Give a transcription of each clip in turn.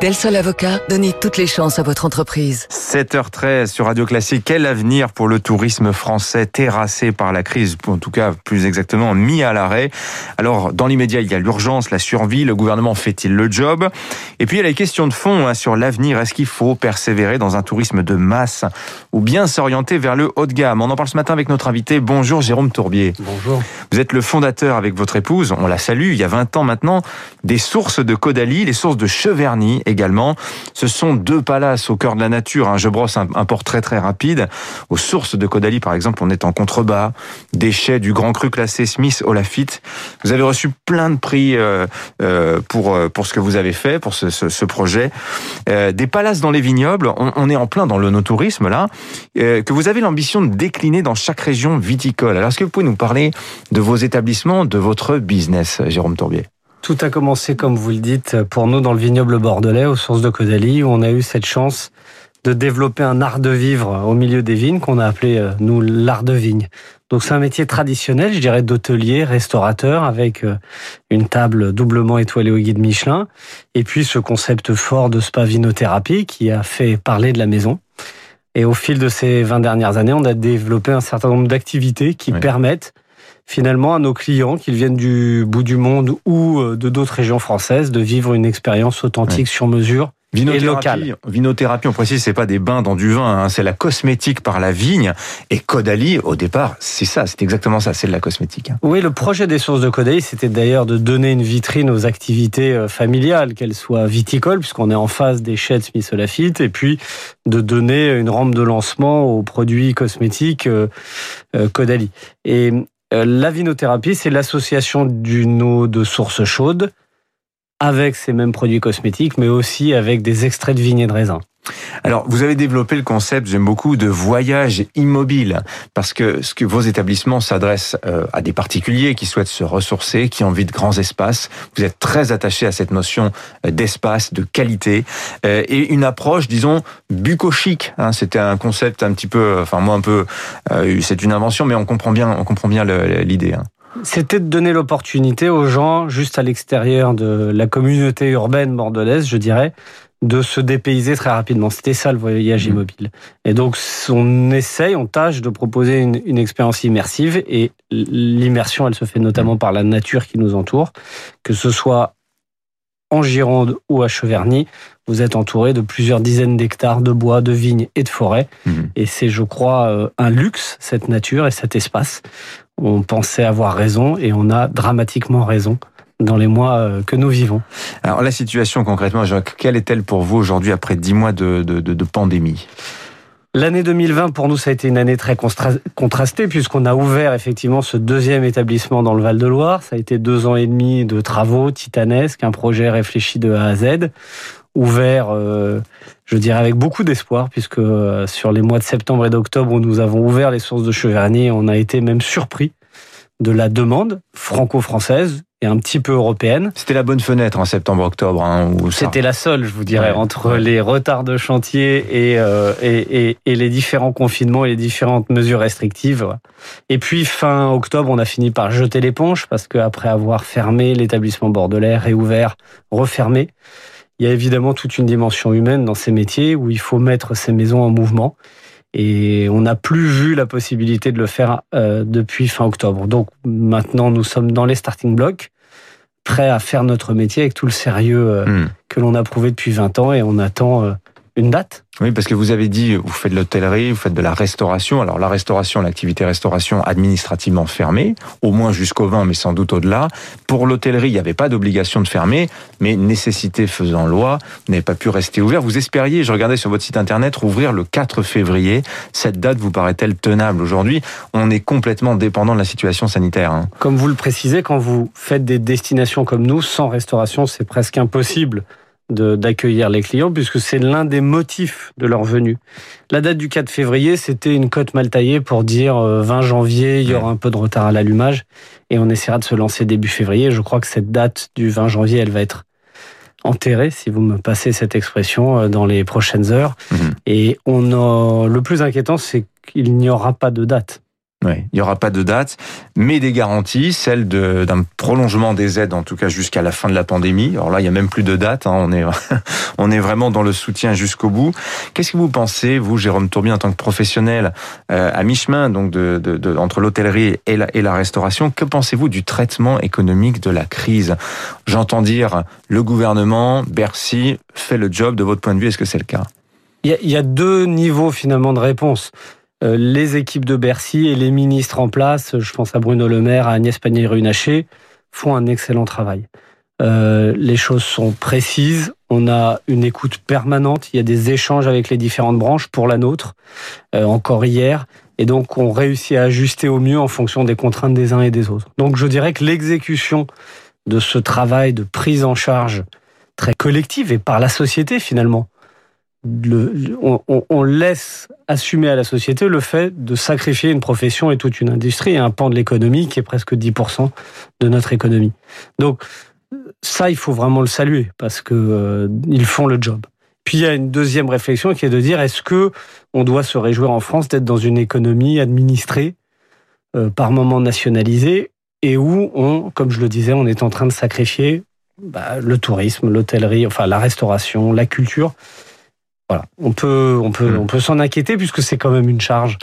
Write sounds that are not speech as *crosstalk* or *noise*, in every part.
Del Sol Avocat, donnez toutes les chances à votre entreprise. 7h13 sur Radio Classique. Quel avenir pour le tourisme français terrassé par la crise, en tout cas plus exactement mis à l'arrêt? Alors, dans l'immédiat, il y a l'urgence, la survie. Le gouvernement fait-il le job? Et puis, il y a les questions de fond hein, sur l'avenir. Est-ce qu'il faut persévérer dans un tourisme de masse ou bien s'orienter vers le haut de gamme? On en parle ce matin avec notre invité. Bonjour Jérôme Tourbier. Bonjour. Vous êtes le fondateur avec votre épouse, on la salue, il y a 20 ans maintenant, des sources de Caudalie, les sources de Cheverny également. Ce sont deux palaces au cœur de la nature. Hein. Je brosse un, portrait très rapide. Aux sources de Caudalie, par exemple, on est en contrebas, déchets du grand cru classé Smith Olafite. Vous avez reçu plein de prix euh, euh, pour euh, pour ce que vous avez fait, pour ce, ce, projet. des palaces dans les vignobles, on, est en plein dans le no-tourisme là, que vous avez l'ambition de décliner dans chaque région viticole. Alors, est-ce que vous pouvez nous parler de vos établissements, de votre business, Jérôme Tourbier? Tout a commencé, comme vous le dites, pour nous dans le vignoble bordelais, aux sources de Caudalie, où on a eu cette chance de développer un art de vivre au milieu des vignes qu'on a appelé, euh, nous, l'art de vigne. Donc c'est un métier traditionnel, je dirais, d'hôtelier, restaurateur, avec euh, une table doublement étoilée au guide Michelin, et puis ce concept fort de spa-vinothérapie qui a fait parler de la maison. Et au fil de ces 20 dernières années, on a développé un certain nombre d'activités qui permettent finalement à nos clients, qu'ils viennent du bout du monde ou euh, de d'autres régions françaises, de vivre une expérience authentique sur mesure Vinothérapie, vinothérapie, on précise, c'est pas des bains dans du vin, hein, c'est la cosmétique par la vigne. Et Caudalie, au départ, c'est ça, c'est exactement ça, c'est de la cosmétique. Hein. Oui, le projet des sources de Caudalie, c'était d'ailleurs de donner une vitrine aux activités euh, familiales, qu'elles soient viticoles, puisqu'on est en face des chais de Smith et puis de donner une rampe de lancement aux produits cosmétiques euh, euh Caudalie. Et la vinothérapie, c'est l'association d'une eau de source chaude avec ces mêmes produits cosmétiques, mais aussi avec des extraits de vigne et de raisin. Alors, vous avez développé le concept, j'aime beaucoup, de voyage immobile, parce que vos établissements s'adressent euh, à des particuliers qui souhaitent se ressourcer, qui ont envie de grands espaces. Vous êtes très attaché à cette notion euh, d'espace, de qualité, euh, et une approche, disons, bucolique. Hein, C'était un concept un petit peu, enfin moi un peu, c'est une invention, mais on comprend bien, on comprend bien l'idée. Hein. C'était de donner l'opportunité aux gens, juste à l'extérieur de la communauté urbaine bordelaise, je dirais, de se dépayser très rapidement. C'était ça le voyage mmh. immobile. Et donc on essaye, on tâche de proposer une, expérience immersive et l'immersion, elle se fait notamment mmh. par la nature qui nous entoure, que ce soit en Gironde ou à Cheverny, vous êtes entouré de plusieurs dizaines d'hectares de bois, de vignes et de forêts. Mmh. Et c'est, je crois, euh, un luxe, cette nature et cet espace. On pensait avoir raison et on a dramatiquement raison dans les mois euh, que nous vivons. Alors la situation concrètement, Jacques, quelle est-elle pour vous aujourd'hui après dix mois de, de, de, pandémie? L'année 2020, pour nous, ça a été une année très contrastée, puisqu'on a ouvert effectivement ce deuxième établissement dans le Val-de-Loire. Ça a été deux ans et demi de travaux titanesques, un projet réfléchi de A à Z, ouvert, euh, je dirais, avec beaucoup d'espoir, puisque euh, sur les mois de septembre et d'octobre où nous avons ouvert les sources de Cheverny, on a été même surpris de la demande franco-française et un petit peu européenne. C'était la bonne fenêtre en septembre-octobre. Hein, C'était la seule, je vous dirais, entre les retards de chantier euh, et, et, et, les différents confinements et les différentes mesures restrictives. Et puis fin octobre, on a fini par jeter l'éponge parce qu'après avoir fermé l'établissement bordelais, réouvert, refermé, il y a évidemment toute une dimension humaine dans ces métiers où il faut mettre ces maisons en mouvement. Et on n'a plus vu la possibilité de le faire euh, depuis fin octobre. Donc maintenant, nous sommes dans les starting blocks, prêts à faire notre métier avec tout le sérieux euh, hmm. que l'on a prouvé depuis 20 ans et on attend euh, une date? Oui, parce que vous avez dit, vous faites de l'hôtellerie, vous faites de la restauration. Alors la restauration, l'activité restauration administrativement fermée, au moins jusqu'au 20, mais sans doute au-delà. Pour l'hôtellerie, il n'y avait pas d'obligation de fermer, mais nécessité faisant loi, vous n'avez pas pu rester ouvert. Vous espériez, je regardais sur votre site internet, rouvrir le 4 février. Cette date vous paraît-elle tenable aujourd'hui? On est complètement dépendant de la situation sanitaire. Hein. Comme vous le précisez, quand vous faites des destinations comme nous, sans restauration, c'est presque impossible d'accueillir les clients puisque c'est l'un des motifs de leur venue. La date du 4 février, c'était une cote mal taillée pour dire 20 euh, janvier, il y aura un peu de retard à l'allumage et on essaiera de se lancer début février. Je crois que cette date du 20 janvier, elle va être enterrée, si vous me passez cette expression, euh, dans les prochaines heures. Mhm. Et on a, le plus inquiétant, c'est qu'il n'y aura pas de date. Oui, il n'y aura pas de date, mais des garanties, celle d'un prolongement des aides, en tout cas jusqu'à la fin de la pandémie. Alors là, il n'y a même plus de date, hein, on, est, *laughs* on est vraiment dans le soutien jusqu'au bout. Qu'est-ce que vous pensez, vous, Jérôme Tourbien, en tant que professionnel euh, à mi-chemin donc de, de, entre l'hôtellerie et la, et la restauration, que pensez-vous du traitement économique de la crise? J'entends dire, le gouvernement, Bercy, fait le job, de votre point de vue, est-ce que c'est le cas? Il y, il y a deux niveaux finalement de réponse. Euh, les équipes de Bercy et les ministres en place, je pense à Bruno Le Maire, à Agnès Pannier-Runacher, font un excellent travail. Euh, les choses sont précises, on a une écoute permanente, il y a des échanges avec les différentes branches pour la nôtre, euh, encore hier, et donc on réussit à ajuster au mieux en fonction des contraintes des uns et des autres. Donc je dirais que l'exécution de ce travail de prise en charge très collective et par la société finalement, on, laisse assumer à la société le fait de sacrifier une profession et toute une industrie et un pan de l'économie qui est presque 10% de notre économie. Donc ça, il faut vraiment le saluer parce que euh, ils font le job. Puis il y a une deuxième réflexion qui est de dire est-ce que on doit se réjouir en France d'être dans une économie administrée euh, par moment nationalisée et où comme je le disais, on est en train de sacrifier bah, le tourisme, l'hôtellerie, enfin la restauration, la culture voilà, on peut, on peut, hmm. on peut s'en inquiéter puisque c'est quand même une charge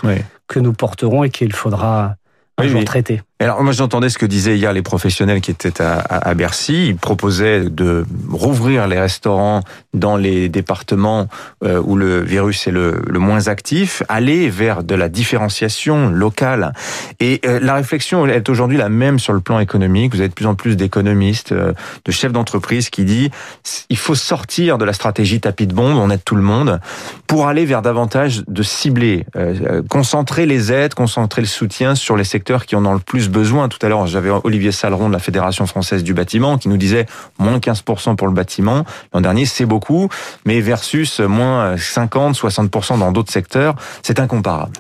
que nous porterons et qu'il faudra un jour traiter. Alors moi j'entendais ce que disaient hier les professionnels qui étaient à, à, Bercy. Ils proposaient de rouvrir les restaurants dans les départements euh, où le virus est le, le, moins actif, aller vers de la différenciation locale. Et euh, la réflexion est aujourd'hui la même sur le plan économique. Vous avez de plus en plus d'économistes, euh, de chefs d'entreprise qui disent il faut sortir de la stratégie tapis de bombe, on aide tout le monde, pour aller vers davantage de cibler, concentrer les aides, concentrer le soutien sur les secteurs qui en ont le plus besoin. Tout à l'heure, j'avais Olivier Saleron de la Fédération française du bâtiment qui nous disait moins 15% pour le bâtiment. L'an dernier, c'est beaucoup, mais versus moins 50, 60% dans d'autres secteurs, c'est incomparable.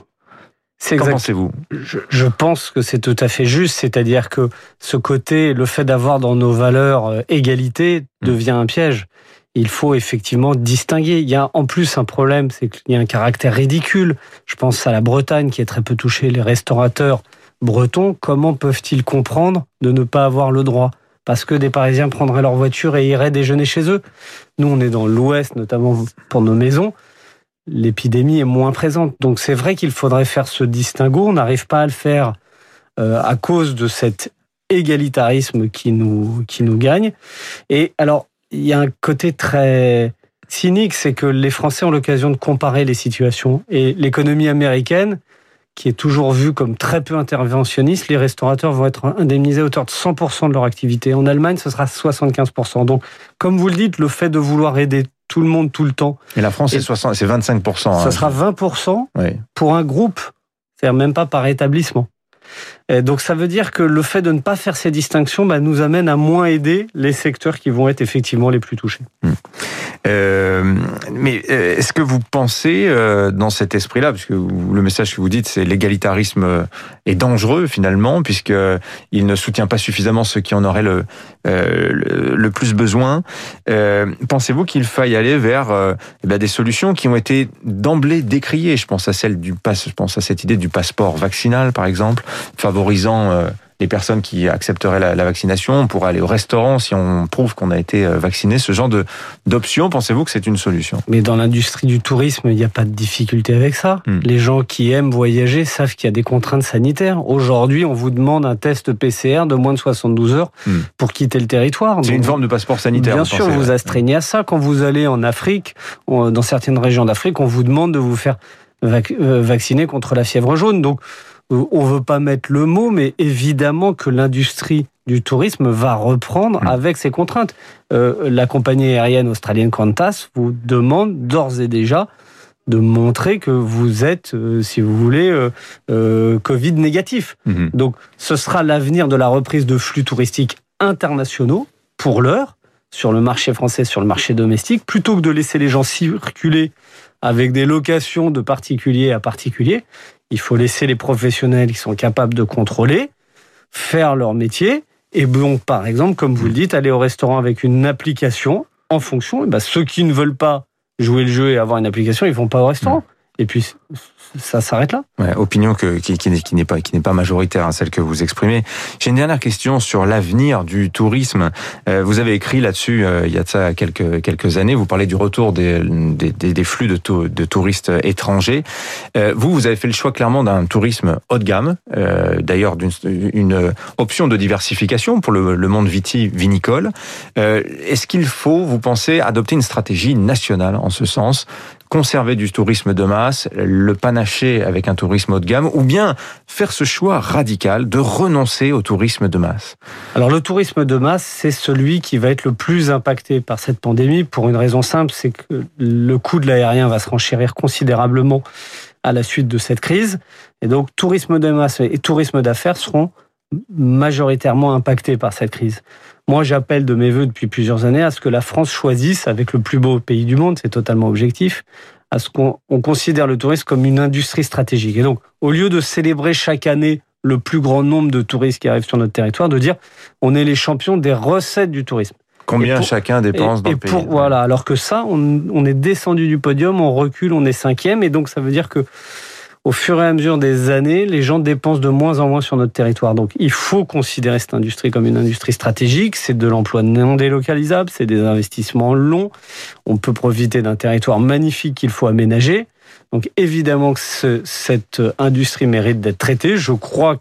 Qu'en pensez-vous? Je, je, pense que c'est tout à fait juste, c'est-à-dire que ce côté, le fait d'avoir dans nos valeurs euh, égalité hmm. devient un piège. Il faut effectivement distinguer. Il y a en plus un problème, c'est qu'il y a un caractère ridicule. Je pense à la Bretagne qui est très peu touchée, les restaurateurs bretons, comment peuvent-ils comprendre de ne pas avoir le droit? Parce que des Parisiens prendraient leur voiture et iraient déjeuner chez eux. Nous, on est dans l'Ouest, notamment pour nos maisons. L'épidémie est moins présente. Donc c'est vrai qu'il faudrait faire ce distinguo. On n'arrive pas à le faire euh, à cause de cet égalitarisme qui nous, qui nous gagne. Et alors, il y a un côté très cynique, c'est que les Français ont l'occasion de comparer les situations. Et l'économie américaine, qui est toujours vu comme très peu interventionniste, les restaurateurs vont être indemnisés à hauteur de 100% de leur activité. En Allemagne, ce sera 75%. Donc, comme vous le dites, le fait de vouloir aider tout le monde tout le temps. Et la France, c'est 25%. Ça hein. sera 20% pour un groupe, c'est-à-dire même pas par établissement. Donc ça veut dire que le fait de ne pas faire ces distinctions bah, nous amène à moins aider les secteurs qui vont être effectivement les plus touchés. Hmm. Euh, mais euh, est-ce que vous pensez euh, dans cet esprit-là, puisque le message que vous dites, c'est l'égalitarisme est dangereux finalement, puisque il ne soutient pas suffisamment ceux qui en auraient le, plus besoin. Pensez-vous qu'il faille aller vers eh ben, des solutions qui ont été d'emblée décriées? Je pense à celle du pass, je pense à cette idée du passeport vaccinal, par exemple, favorisant les personnes qui accepteraient la, vaccination. On pourrait aller au restaurant si on prouve qu'on a été euh, vacciné. Ce genre de d'option, pensez-vous que c'est une solution? Mais dans l'industrie du tourisme, il n'y a pas de difficulté avec ça. Hmm. Les gens qui aiment voyager savent qu'il y a des contraintes sanitaires. Aujourd'hui, on vous demande un test PCR de moins de 72 heures hmm. pour quitter le territoire. C'est une forme de passeport sanitaire. Bien sûr, vous astreignez à ça. Quand vous allez en Afrique, dans certaines régions d'Afrique, on vous demande de vous faire euh, vacciner contre la fièvre jaune. Donc, on veut pas mettre le mot, mais évidemment que l'industrie du tourisme va reprendre mm. avec ces contraintes. Euh, la compagnie aérienne australienne Qantas vous demande d'ores et déjà de montrer que vous êtes, euh, si vous voulez, euh, Covid négatif. Mm-hmm. Donc, ce sera l'avenir de la reprise de flux touristiques internationaux pour l'heure sur le marché français, sur le marché domestique, plutôt que de laisser les gens circuler avec des locations de particulier à particulier. Il faut laisser les professionnels qui sont capables de contrôler faire leur métier. Et donc, par exemple, comme vous le dites, aller au restaurant avec une application en fonction. Et ben, ceux qui ne veulent pas jouer le jeu et avoir une application, ils vont pas au restaurant. Et puis ça s'arrête là. Ouais, opinion que, qui, qui, n'est pas qui n'est pas majoritaire, hein, celle que vous exprimez. J'ai une dernière question sur l'avenir du tourisme. Euh, vous avez écrit là-dessus euh, il y a de ça quelques quelques années. Vous parlez du retour des des, des flux de, touristes étrangers. Euh, vous vous avez fait le choix clairement d'un tourisme haut de gamme, euh, d'ailleurs d'une une option de diversification pour le, le monde vitivinicole. Euh, Est-ce qu'il faut, vous pensez, adopter une stratégie nationale en ce sens conserver du tourisme de masse, le panacher avec un tourisme haut de gamme, ou bien faire ce choix radical de renoncer au tourisme de masse Alors le tourisme de masse, c'est celui qui va être le plus impacté par cette pandémie pour une raison simple, c'est que le coût de l'aérien va se renchérir considérablement à la suite de cette crise. Et donc tourisme de masse et tourisme d'affaires seront majoritairement impactés par cette crise. Moi, j'appelle de mes voeux depuis plusieurs années à ce que la France choisisse, avec le plus beau pays du monde, c'est totalement objectif, à ce qu'on considère le tourisme comme une industrie stratégique. Et donc, au lieu de célébrer chaque année le plus grand nombre de touristes qui arrivent sur notre territoire, de dire on est les champions des recettes du tourisme. Combien chacun dépense dans et le pays? pour, Voilà, alors que ça, on, on est descendu du podium, on recule, on est cinquième, et donc ça veut dire que au fur et à mesure des années, les gens dépensent de moins en moins sur notre territoire. Donc il faut considérer cette industrie comme une industrie stratégique. C'est de l'emploi non délocalisable, c'est des investissements longs. On peut profiter d'un territoire magnifique qu'il faut aménager. Donc évidemment que ce, cette industrie mérite d'être traitée. Je crois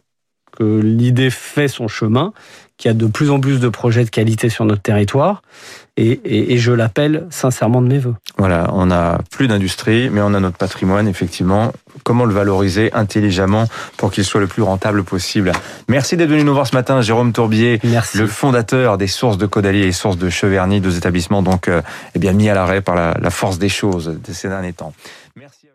que l'idée fait son chemin, qu'il y a de plus en plus de projets de qualité sur notre territoire. Et, et, et je l'appelle sincèrement de mes voeux. Voilà, on n'a plus d'industrie, mais on a notre patrimoine, effectivement. Comment le valoriser intelligemment pour qu'il soit le plus rentable possible? Merci d'être venu nous voir ce matin, Jérôme Tourbier, Merci. le fondateur des sources de Caudalie et sources de Cheverny, deux établissements donc euh, eh bien mis à l'arrêt par la, la force des choses de ces derniers temps. Merci.